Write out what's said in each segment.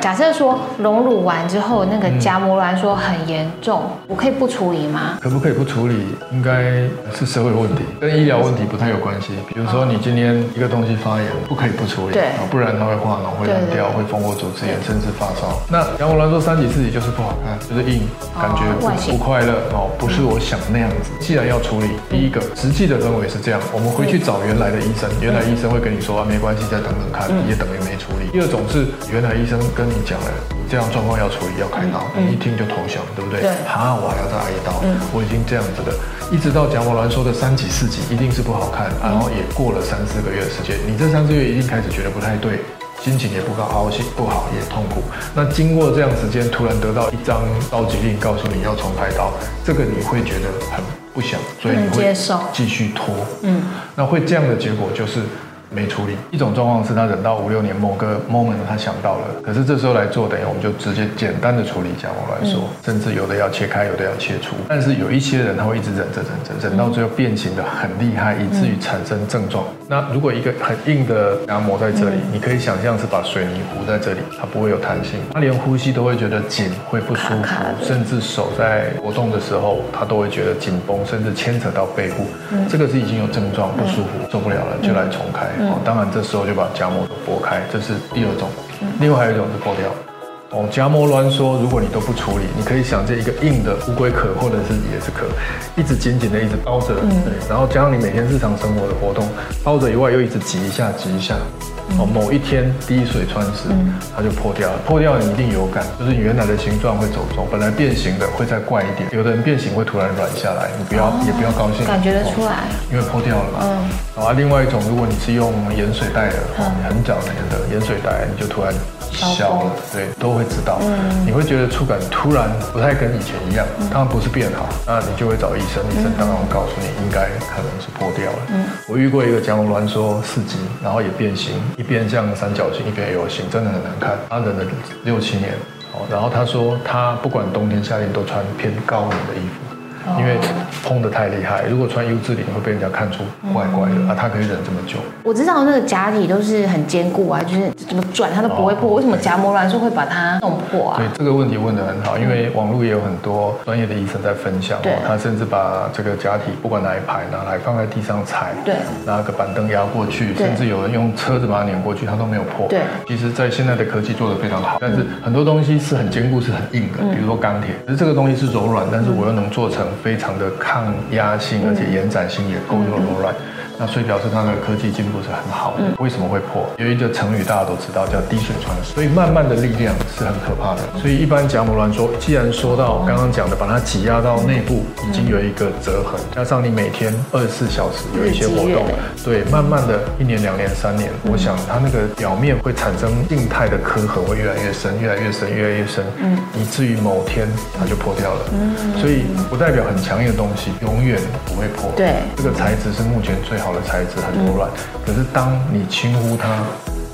假设说隆乳完之后，那个夹膜挛缩很严重，我可以不处理吗？可不可以不处理？应该是社会问题，跟医疗问题不太有关系。比如说你今天一个东西发炎，不可以不处理，对啊不然它会化脓、会烂掉、会蜂窝组织炎，甚至发烧。那夹膜挛缩三级、四级就是不好看，就是硬，感觉不快乐哦，不是我想那样子。既然要处理，第一个实际的氛围是这样，我们回去找原来的医生，原来医生会跟你说啊，没关系，再等等看，也等于没处理。第二种是原来医生跟你讲了，你这样状况要处理，要开刀，你一听就投降，对不对？对啊，我还要再挨一刀，我已经这样子的，一直到夹膜挛缩的三级、四级，一定是不好看，然后也过了三四个月的时间，你这三四个月一定开始觉得不太对。心情也不高，熬心不好，也痛苦。那经过这样时间，突然得到一张召集令，告诉你要重开刀，这个你会觉得很不想，所以你会接受继续拖。嗯，那会这样的结果就是没处理。一种状况是他忍到五六年某个 moment 他想到了，可是这时候来做，等于我们就直接简单的处理夹膜挛缩，甚至有的要切开，有的要切除。但是有一些人他会一直忍着忍着，忍到最后变形的很厉害，以至于产生症状。那如果一个很硬的牙膜在这里，你可以想象是把水泥糊在这里，它不会有弹性，他连呼吸都会觉得紧，会不舒服甚至手在活动的时候，他都会觉得紧绷，甚至牵扯到背部。这个是已经有症状不舒服，受不了了，就来重开。哦，当然这时候就把夹膜都剥开，这是第二种。另外还有一种是破掉。哦，夹膜挛缩，如果你都不处理，你可以想这一个硬的乌龟壳或者是椰子壳，一直紧紧的一直包着，对，然后加上你每天日常生活的活动，包着以外又一直挤一下挤一下，哦，某一天滴水穿石，它就破掉了。破掉你一定有感，就是你原来的形状会走中，本来变形的会再怪一点，有的人变形会突然软下来，你不要、也不要高兴，感觉得出哦来。因为破掉了嘛。嗯。啊，另外一种，如果你是用盐水袋的，哦，你很早年的盐水袋，你就突然消了，对，都会知道。嗯。你会觉得触感突然不太跟以前一样，当然不是变好，那你就会找医生，医生当然会告诉你应该可能是破掉了。嗯。我遇过一个夹膜挛缩四级，然后也变形，一边像三角形，一边 L 型，真的很难看。他忍了六七年，哦，然后他说他不管冬天夏天都穿偏高领的衣服。因为碰的太厉害，如果穿 U 字领会被人家看出怪怪的、啊，他可以忍这么久。我知道那个假体都是很坚固啊，就是怎么转它都不会破，为什么夹膜挛缩会把它弄破啊？对？这个问题问得很好，因为网络也有很多专业的医生在分享对。哦，他甚至把这个假体不管哪一排拿来放在地上踩，对。拿个板凳压过去，甚至有人用车子把它碾过去，它都没有破。对。其实，在现在的科技做得非常好，但是很多东西是很坚固、是很硬的，比如说钢铁，可是这个东西是柔软，但是我又能做成非常的抗压性，而且延展性也够又柔软。那所以表示它的科技进步是很好的。为什么会破？有一个成语大家都知道，叫滴水穿石。所以慢慢的力量是很可怕的。所以一般夹膜挛缩，既然说到刚刚讲的，把它挤压到内部已经有一个折痕，加上你每天二十四小时有一些活动对，慢慢的一年、两年、三年，我想它那个表面会产生静态的磕痕，会越来越深，越来越深，越来越深，嗯，以至于某天它就破掉了。嗯，所以不代表很强硬的东西永远不会破。对这个材质是目前最好的材质，很柔软。可是当你轻忽它。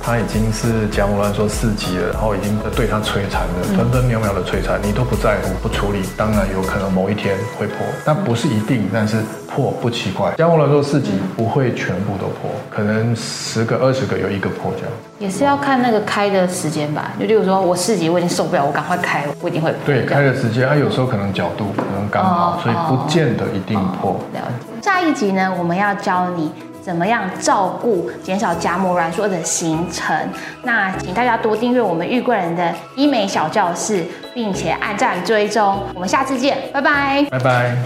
它已经是夹膜挛缩四级了，然后已经对它摧残了，分分秒秒的摧残，你都不在乎不处理，当然有可能某一天会破，但不是一定，但是破不奇怪。夹膜挛缩四级不会全部都破，可能十个二十个有一个破这样。也是要看那个开的时间吧。就例如说我四级我已经受不了，我赶快开，我一定会破。对，开的时间，它有时候可能角度可能刚好，哦所以不见得一定破。了解。下一集呢，我们要教你怎么样照顾减少夹膜软缩的形成。那请大家多订阅我们玉贵人的医美小教室，并且按赞追踪。我们下次见，拜拜。拜拜。